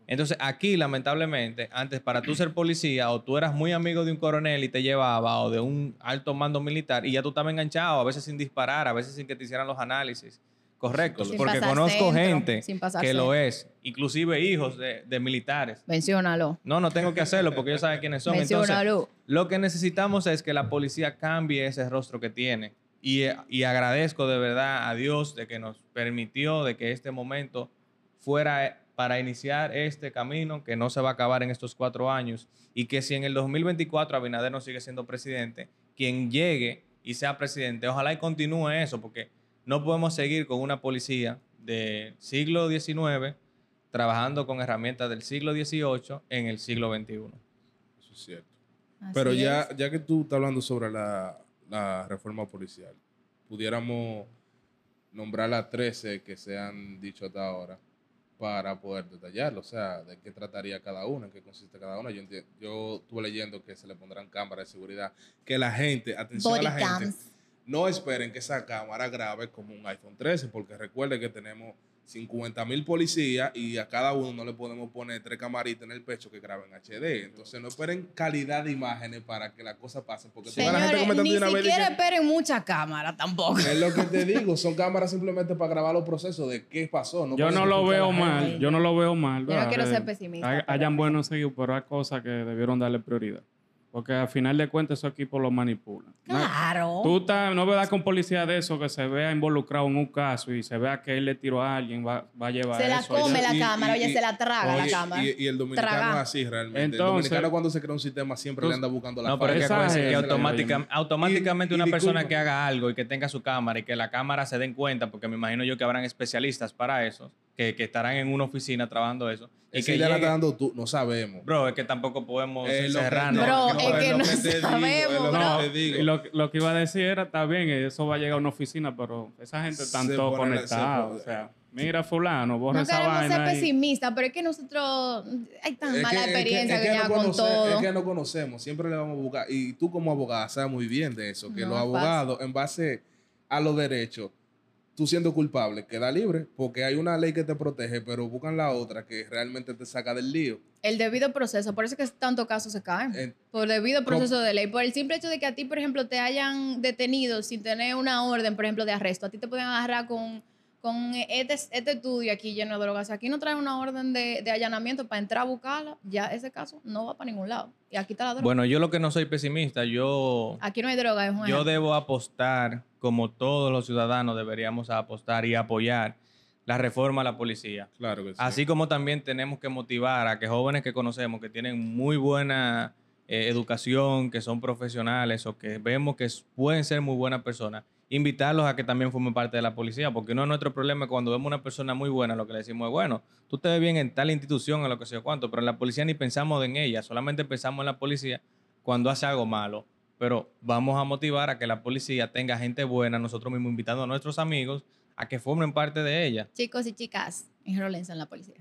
Entonces, aquí, lamentablemente, antes para tú ser policía, o tú eras muy amigo de un coronel y te llevaba, o de un alto mando militar, y ya tú estabas enganchado, a veces sin disparar, a veces sin que te hicieran los análisis correctos. Sin Porque conozco centro, gente que lo es, inclusive hijos de, de militares. Menciónalo. No, no tengo que hacerlo porque ellos saben quiénes son. Entonces, Menciónalo. lo que necesitamos es que la policía cambie ese rostro que tiene. Y, y agradezco de verdad a Dios de que nos permitió de que este momento fuera para iniciar este camino que no se va a acabar en estos cuatro años y que si en el 2024 Abinader no sigue siendo presidente, quien llegue y sea presidente, ojalá y continúe eso, porque no podemos seguir con una policía del siglo XIX trabajando con herramientas del siglo XVIII en el siglo XXI. Eso es cierto. Así Pero ya, es. ya que tú estás hablando sobre la, la reforma policial, pudiéramos nombrar las 13 que se han dicho hasta ahora para poder detallarlo. O sea, de qué trataría cada una, en qué consiste cada una. Yo, yo estuve leyendo que se le pondrán cámaras de seguridad, que la gente, atención Body a la gente. No esperen que esa cámara grabe como un iPhone 13, porque recuerden que tenemos 50 mil policías y a cada uno no le podemos poner tres camaritas en el pecho que graben HD. Entonces no esperen calidad de imágenes para que la cosa pase, porque la gente Señores, comentando ni una vez siquiera esperen mucha cámara tampoco. es lo que te digo, son cámaras simplemente para grabar los procesos de qué pasó. Yo no lo veo mal, yo no lo veo mal. Yo no quiero Que ser pesimista, hay- pero- hayan buenos seguidos, pero hay cosas que debieron darle prioridad. Porque al final de cuentas esos equipos lo manipulan. Claro. Tú estás, no veas con policía de eso que se vea involucrado en un caso y se vea que él le tiró a alguien, va, va a llevar Se la eso come allá. la Y- cámara, y- oye, y- se la traga la cámara. Y, y el dominicano Traga. es así realmente. Entonces- el dominicano cuando se crea un sistema siempre le anda buscando la No, pero es que, Esa acuérdense es que la- automática- automáticamente Y- y una persona que haga algo y que tenga su cámara y que la cámara se den cuenta, porque me imagino yo que habrán especialistas para eso, que, que estarán en una oficina trabajando eso. Y que idea la está dando tú, no sabemos. Bro, es que tampoco podemos que- cerrarnos. Bro, no, es que lo no sabemos, lo, lo que iba a decir era, está bien, eso va a llegar a una oficina, pero esa gente está todo conectada. se O sea, mira fulano, borra No esa queremos ser vaina. ahí. pesimistas, pero es que nosotros hay tan Es mala que- es que- experiencia es que, que ya no con conoce- todo. Es que no conocemos, siempre le vamos a buscar. Y tú como abogada sabes muy bien de eso, que No los abogados, en base a los derechos, tú siendo culpable, queda libre, porque hay una ley que te protege, pero buscan la otra que realmente te saca del lío. El debido proceso, por eso es que tantos casos se caen. En- por debido proceso de ley. Por el simple hecho de que a ti, por ejemplo, te hayan detenido sin tener una orden, por ejemplo, de arresto. A ti te pueden agarrar con, con este, este estudio aquí lleno de drogas. Si aquí no traen una orden de, de allanamiento para entrar a buscarla, ya ese caso no va para ningún lado. Y aquí está la droga. Bueno, yo lo que no soy pesimista, yo, aquí no hay droga, es un yo ejemplo. debo apostar, como todos los ciudadanos deberíamos apostar y apoyar la reforma a la policía. Claro que sí. Así como también tenemos que motivar a que jóvenes que conocemos, que tienen muy buena eh, educación, que son profesionales o que vemos que pueden ser muy buenas personas, invitarlos a que también formen parte de la policía, porque uno de nuestros problemas cuando vemos una persona muy buena, lo que le decimos es, bueno, tú te ves bien en tal institución, en lo que sea cuánto, pero en la policía ni pensamos en ella, solamente pensamos en la policía cuando hace algo malo. Pero vamos a motivar a que la policía tenga gente buena, nosotros mismos invitando a nuestros amigos a que formen parte de ella. Chicos y chicas, enrólense en la policía.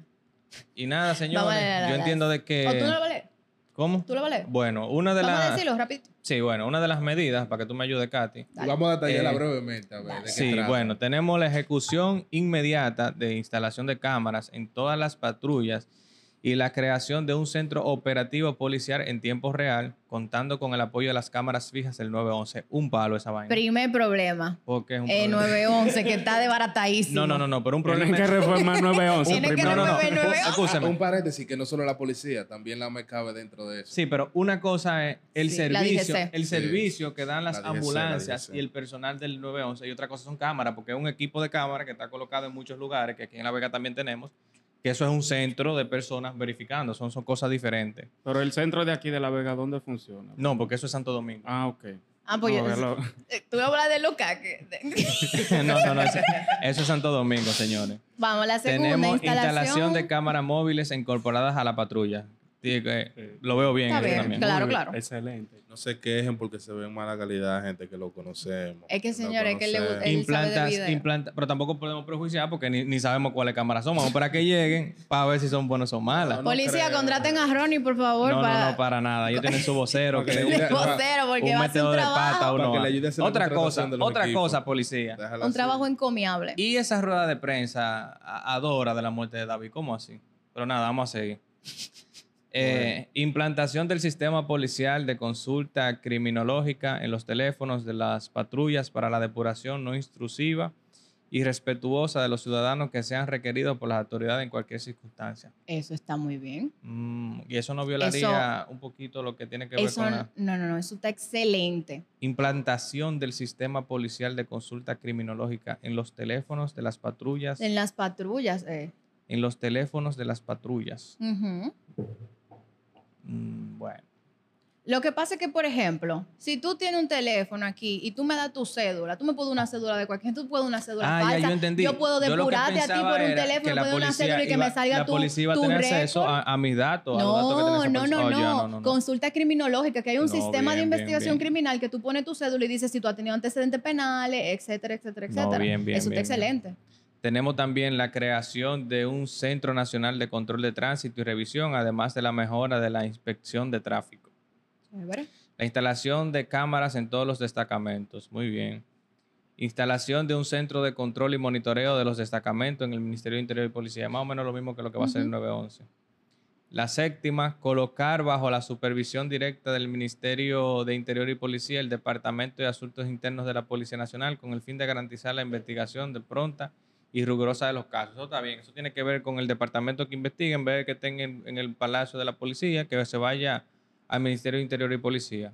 Y nada, señores, yo entiendo de que... ¿O tú no lo vas a leer? ¿Cómo? ¿Tú lo vas a leer? Bueno, una de Vamos a las... decirlo rapidito. Sí, bueno, una de las medidas, para que tú me ayudes, Katy. Y vamos a detallarla Eh, brevemente, a ver, dale. de qué Sí, trata. bueno, tenemos la ejecución inmediata de instalación de cámaras en todas las patrullas y la creación de un centro operativo policial en tiempo real, contando con el apoyo de las cámaras fijas del 911. Un palo esa vaina. Primer problema. Porque es un El problema. 911, que está desbaratadísimo. No, no, no, no, pero un Tienen problema... que reformar 911 Tienen que No, no, no, remover el 911. escúchame. Un paréntesis, que no solo la policía, también la me cabe dentro de eso. Sí, pero una cosa es el Sí, servicio, el Sí. servicio que dan las La DGC, ambulancias y el personal del 911 y otra cosa son cámaras, porque es un equipo de cámara que está colocado en muchos lugares, que aquí en La Vega también tenemos, que eso es un centro de personas verificando, son, son cosas diferentes. Pero el centro de aquí de La Vega, ¿dónde funciona? No, porque eso es Santo Domingo. Ah, ok. Ah, pues No, yo- eh, tú vas a hablar de Luca. no, no, no, eso, eso es Santo Domingo, señores. Vamos, la segunda Tenemos instalación. instalación de cámaras móviles incorporadas a la patrulla. Que Sí. Lo veo bien, Está bien, también. claro. Muy bien, claro. Excelente. No se quejen porque se ven mala calidad gente que lo conocemos. Es que, señores, es que le- sabe de implantas, pero tampoco podemos prejuiciar porque ni, ni sabemos cuáles cámaras son. Vamos para que lleguen para ver si son buenas o malas. No, Policía, creo. contraten a Ronnie, por favor. No, para... no, no, para nada. Ellos tienen su vocero que le ayude- vocero, porque un va a ser un metedor de trabajo. pata uno. Para que le va. ayude a hacer la otra cosa, otra equipos. cosa, policía. Déjala Un así. trabajo encomiable. Y esa rueda de prensa adora de la muerte de David. ¿Cómo así? Pero nada, vamos a seguir. Eh, implantación del sistema policial de consulta criminológica en los teléfonos de las patrullas para la depuración no intrusiva y respetuosa de los ciudadanos que sean requeridos por las autoridades en cualquier circunstancia. Eso está muy bien. Mm, y eso no violaría un poquito lo que tiene que ver Eso, con la no, no, no, eso está excelente. implantación del sistema policial de consulta criminológica en los teléfonos de las patrullas, En las patrullas, eh. en los teléfonos de las patrullas. Mm, bueno. Lo que pasa es que, por ejemplo, si tú tienes un teléfono aquí y tú me das tu cédula, tú me puedes una cédula de cualquier, tú puedes una cédula Ah, ya, yo entendí. Yo puedo Yo depurarte a ti por un teléfono, la puedo una cédula y que iba- me salga La tu, policía iba a tener acceso a, a mis datos. a los datos que tiene No, Oh, ya, no, no, no. Consulta criminológica, que hay un No, sistema de bien, investigación bien. criminal que tú pones tu cédula y dices si tú has tenido antecedentes penales, etcétera, etcétera, etcétera. bien, bien, Eso bien, está bien. excelente. Tenemos también la creación de un Centro Nacional de Control de Tránsito y Revisión, además de la mejora de la inspección de tráfico. Chévere. La instalación de cámaras en todos los destacamentos. Muy bien. Instalación de un centro de control y monitoreo de los destacamentos en el Ministerio de Interior y Policía. Más o menos lo mismo que lo que va a ser el 911. La séptima, colocar bajo la supervisión directa del Ministerio de Interior y Policía el Departamento de Asuntos Internos de la Policía Nacional con el fin de garantizar la investigación de pronta y rigurosa de los casos. Eso está bien. Eso tiene que ver con el departamento que investigue en vez de que estén en, en el Palacio de la Policía, que se vaya al Ministerio de Interior y Policía.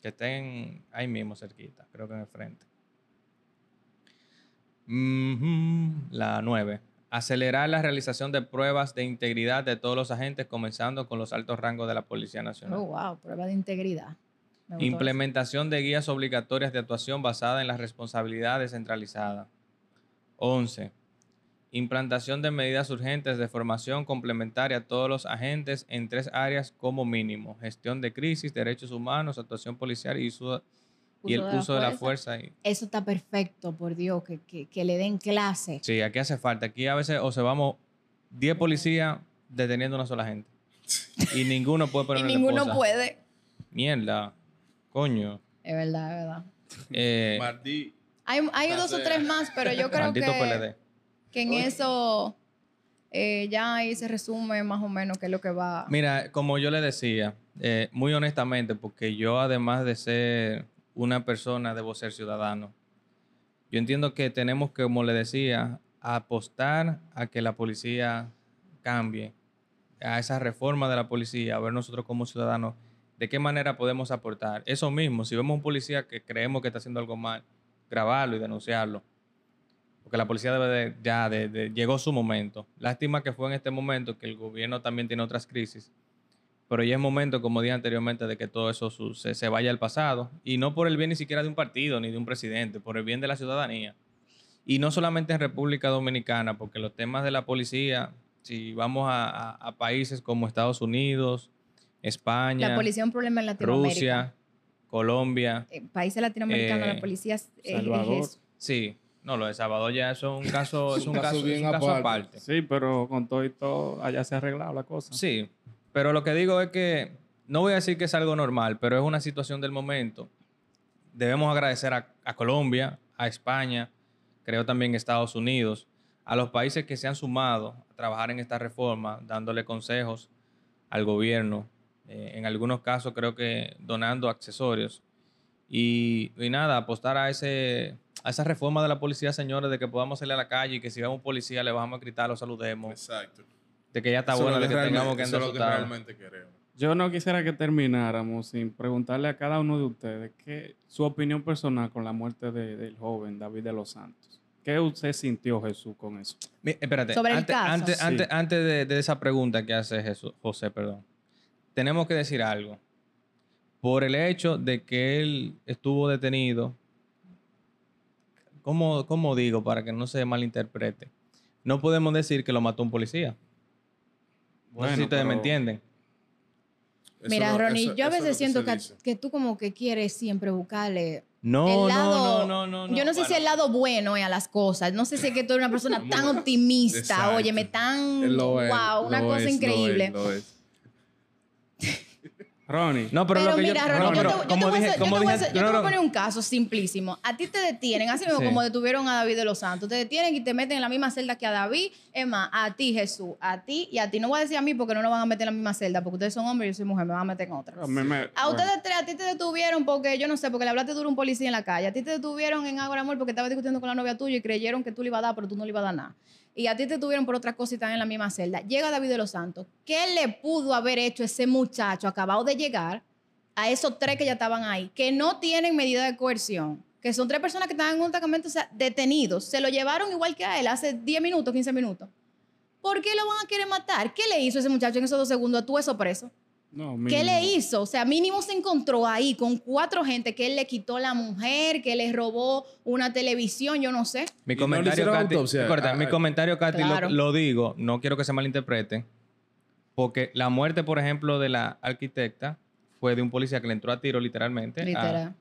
Que estén ahí mismo cerquita, creo que en el frente. La 9. Acelerar la realización de pruebas de integridad de todos los agentes, comenzando con los altos rangos de la Policía Nacional. Oh, wow, prueba de integridad. Implementación de guías obligatorias de actuación basada en la responsabilidad descentralizada. 11. Implantación de medidas urgentes de formación complementaria a todos los agentes en tres áreas como mínimo. Gestión de crisis, derechos humanos, actuación policial y, uso- y el Uso de la uso de la fuerza. y- eso. Está perfecto, por Dios, que, que- que le den clase. Sí, aquí hace falta. Aquí a veces o se vamos 10 policías deteniendo a una sola gente. Y ninguno puede y poner ninguno puede. Mierda. Coño. Es verdad, es verdad. Eh, Martí, Hay, hay dos o tres más, pero yo creo maldito que, PLD. que en eso eh, ya ahí se resume más o menos qué es lo que va. Mira, como yo le decía, eh, muy honestamente, porque yo además de ser una persona, debo ser ciudadano. Yo entiendo que tenemos que, como le decía, apostar a que la policía cambie, a esa reforma de la policía, a ver nosotros como ciudadanos de qué manera podemos aportar. Eso mismo, si vemos un policía que creemos que está haciendo algo mal, grabarlo y denunciarlo. Porque la policía debe de, ya, de- de- llegó su momento. Lástima que fue en este momento que el gobierno también tiene otras crisis. Pero ya es momento, como dije anteriormente, de que todo eso su- se, se vaya al pasado. Y no por el bien ni siquiera de un partido ni de un presidente, por el bien de la ciudadanía. Y no solamente en República Dominicana, porque los temas de la policía, si vamos a, a- a países como Estados Unidos, España, la policía es un problema en Latinoamérica. Rusia, Colombia, En países latinoamericanos, Eh, la policía es, es- es Salvador. eso. sí. No, lo de Salvador ya eso es un caso, es un caso, bien es un caso aparte. aparte. Sí, pero con todo y todo, allá se ha arreglado la cosa. Sí, pero lo que digo es que no voy a decir que es algo normal, pero es una situación del momento. Debemos agradecer a, a Colombia, a España, creo también Estados Unidos, a los países que se han sumado a trabajar en esta reforma, dándole consejos al gobierno, eh, en algunos casos creo que donando accesorios. Y, y nada, apostar a, ese, a esa reforma de la policía, señores, de que podamos salir a la calle y que si vemos un policía le bajamos a gritar, lo saludemos, exacto. de que ya está Eso es bueno de que tengamos que eso andar es lo que realmente queremos. Yo no quisiera que termináramos sin preguntarle a cada uno de ustedes qué su opinión personal con la muerte de- del joven David de los Santos. ¿Qué usted sintió, Jesús, con eso? Mi- espérate, Sobre el antes, caso. antes, Sí. antes, antes de, de esa pregunta que hace Jesús, José, perdón, tenemos que decir algo. Por el hecho de que él estuvo detenido, ¿cómo, cómo digo para que no se malinterprete? No podemos decir que lo mató un policía. no sé si ustedes me entienden. Eso Mira, no- Ronnie, eso- yo a veces siento que, que tú como que quieres siempre buscarle No, el lado... no, no, no, no. yo no sé si Bueno, el lado bueno es a las cosas. No sé si es que tú eres una persona tan optimista, óyeme, tan... Wow, una cosa es, lo es, increíble. lo es. Ronnie, No, pero, Pero, lo que mira, yo, Ronnie, no, yo, te, yo te como voy a yo te voy a yo no, te voy a no, poner un caso simplísimo. A ti te detienen, así mismo Sí. como detuvieron a David de los Santos. Te detienen y te meten en la misma celda que a David. Es más, a ti, Jesús, a ti y a ti. No voy a decir a mí porque no nos van a meter en la misma celda, porque ustedes son hombres y yo soy mujer, me van a meter en otra. a mí me- A bueno, ustedes tres, a ti te detuvieron porque, yo no sé, porque le hablaste duro a un policía en la calle. A ti te detuvieron en Ágora Amor porque estabas discutiendo con la novia tuya y creyeron que tú le ibas a dar, pero tú no le ibas a dar nada. Y a ti te detuvieron por otra cosa y están en la misma celda. Llega David de los Santos. ¿Qué le pudo haber hecho ese muchacho acabado de llegar a esos tres que ya estaban ahí, que no tienen medida de coerción? Que son tres personas que estaban en un destacamento o sea, detenidos. Se lo llevaron igual que a él hace 10 minutos, 15 minutos. ¿Por qué lo van a querer matar? ¿Qué le hizo ese muchacho en esos dos segundos? ¿Tú eso preso? No, ¿Qué le hizo? O sea, mínimo se encontró ahí con cuatro gente que él le quitó la mujer, que le robó una televisión, yo no sé. Mi Y no comentario, hicieron Katy, mi ah. comentario, Katy, lo- Claro. lo, digo, no quiero que se malinterprete, porque la muerte, por ejemplo, de la arquitecta fue de un policía que le entró a tiro literalmente. a- Literal.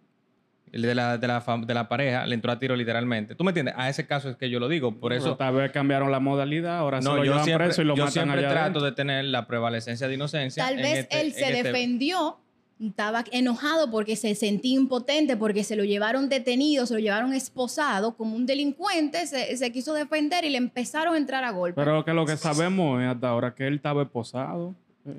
El de la, de, la, de la pareja le entró a tiro literalmente. ¿Tú me entiendes? A ese caso es que yo lo digo. Por Pero eso, tal vez cambiaron la modalidad, ahora se no, lo yo llevan siempre, preso y lo yo matan siempre allá trato adentro. de tener la prevalecencia de inocencia. Tal en vez este- él en se este- defendió estaba enojado porque se sentía impotente, porque se lo llevaron detenido, se lo llevaron esposado como un delincuente, se, se quiso defender y le empezaron a entrar a golpe. Pero que lo que sabemos es hasta ahora que él estaba esposado.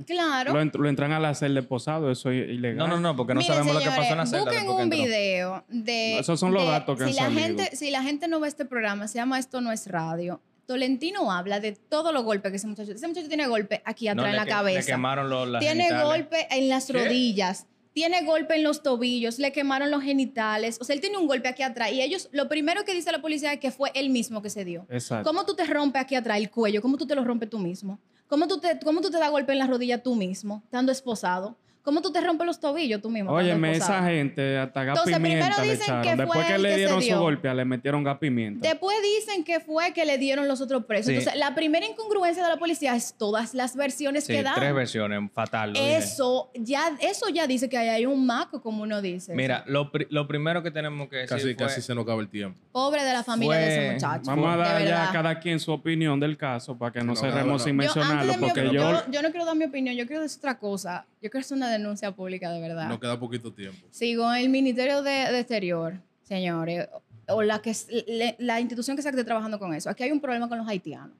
Claro. Lo, ent- lo entran a la celda esposado, eso es ilegal. No, no, no, porque no Miren, sabemos lo que pasó en la celda. Busquen un entró. video de. No, esos son los de- datos que han si la salido. gente Si la gente no ve este programa, se llama Esto no es radio. Tolentino habla de todos los golpes que ese muchacho. Ese muchacho tiene golpe aquí atrás en la que- Le cabeza. quemaron los, las tiene genitales. golpe en las rodillas. Tiene golpe en los tobillos, le quemaron los genitales. O sea, él tiene un golpe aquí atrás. Y ellos, lo primero que dice la policía es que fue él mismo que se dio. Exacto. ¿Cómo tú te rompes aquí atrás el cuello? ¿Cómo tú te lo rompes tú mismo? ¿Cómo tú te, cómo tú te das golpe en la rodilla tú mismo, estando esposado? ¿Cómo tú te rompes los tobillos tú mismo? Óyeme, esa gente hasta gas Entonces, primero pimienta dicen que Después fue que él le que dieron su dio. golpe, le metieron gas pimienta. Después dicen que fue que le dieron los otros presos. Sí. Entonces, la primera incongruencia de la policía es todas las versiones Sí, que dan. tres versiones, fatal. lo dije. Eso ya, eso ya dice que ahí hay un maco, como uno dice. Mira, lo, pri- lo primero que tenemos que decir Casi, fue- casi se nos acaba el tiempo. Pobre de la familia de ese muchacho. Vamos a dar ya a cada quien su opinión del caso para que no, No, cerremos no, no. sin Yo, mencionarlo. mi Porque yo, yo, yo no quiero dar mi opinión, yo quiero decir otra cosa. Yo quiero hacer una denuncia pública de verdad. Nos queda poquito tiempo. Sigo el Ministerio de, de Exterior, señores, o la, que, es- le- la institución que se esté trabajando con eso. Aquí hay un problema con los haitianos.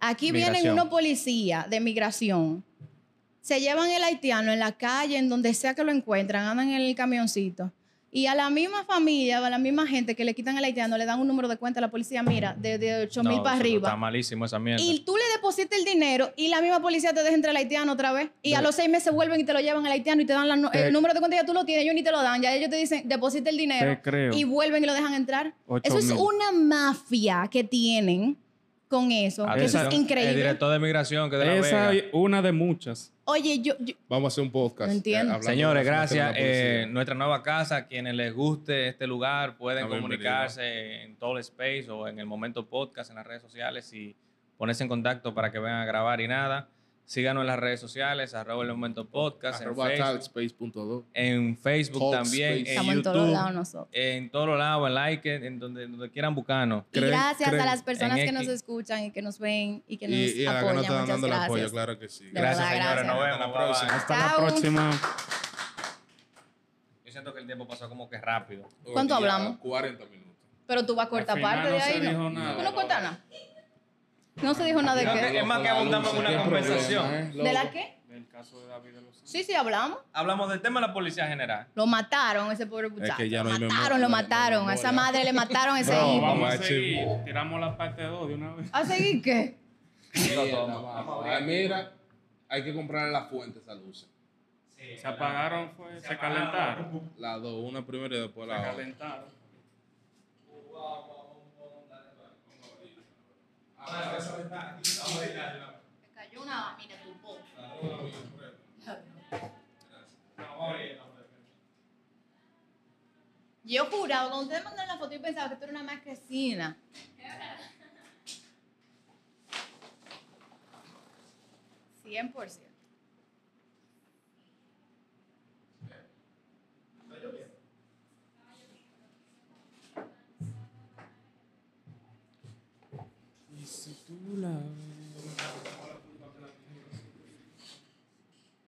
Aquí vienen unos policías de migración, se llevan el haitiano en la calle, en donde sea que lo encuentran, andan en el camioncito. Y a la misma familia, a la misma gente que le quitan el haitiano, le dan un número de cuenta a la policía, mira, de, de 8 mil No, para arriba. Está malísimo esa mierda. Y tú le depositas el dinero y la misma policía te deja entrar al haitiano otra vez. Y a los seis meses vuelven y te lo llevan al haitiano y te dan la no- Te- el número de cuenta ya tú lo tienes, ellos ni te lo dan. Ya ellos te dicen, deposita el dinero. Te creo. Y vuelven y lo dejan entrar. Eso es una mafia que tienen con eso. que eso es Atención, El increíble. director de migración que de la esa Vega. es una de muchas. Oye, yo, yo- Vamos a hacer un podcast. No entiendo. eh, hablando Señores, gracias. Eh, nuestra nueva casa, quienes les guste este lugar, pueden bienvenido. comunicarse en todo el space o en el momento podcast en las redes sociales y ponerse en contacto para que vengan a grabar y nada. Síganos en las redes sociales, arroba el momento podcast, en Arroba Facebook, talkspace.do. en Facebook también, en estamos en todos YouTube, lados nosotros. en todos lados, en like, en donde, donde quieran buscarnos. Y gracias creen a las personas en que nos escuchan y que nos ven y que nos Y, y a la que apoyan. no están Muchas dando el gracias. apoyo, claro que sí. De Gracias, verdad, señores. Nos vemos. Hasta la próxima. Hasta Chao. la próxima. Yo siento que el tiempo pasó como que rápido. ¿Cuánto hablamos? 40 minutos. Pero tú vas a cortar parte no de ahí, ¿no? nada. ¿Tú no cortas nada? No se dijo nada de qué. que- Es más que abundamos en una ¿Qué conversación. eh, ¿De la qué? Del caso de David de los Santos. Sí, sí, hablamos. Hablamos del tema de la policía general. Lo mataron, ese pobre muchacho. que ya no lo mataron, memoria, lo no mataron. A esa madre le mataron ese hijo. vamos a Vamos a seguir. Tiramos la parte 2 de una vez. ¿A seguir qué? Ay, mira, hay que comprar las fuentes a luces. Se apagaron, fue, se calentaron. Las dos, una primero y después Se la otra. calentaron. Me cayó una, mira tu. Yo juraba, cuando ustedes mandaron la foto, yo pensaba que tú eras una marquesina. Cien por ciento. Y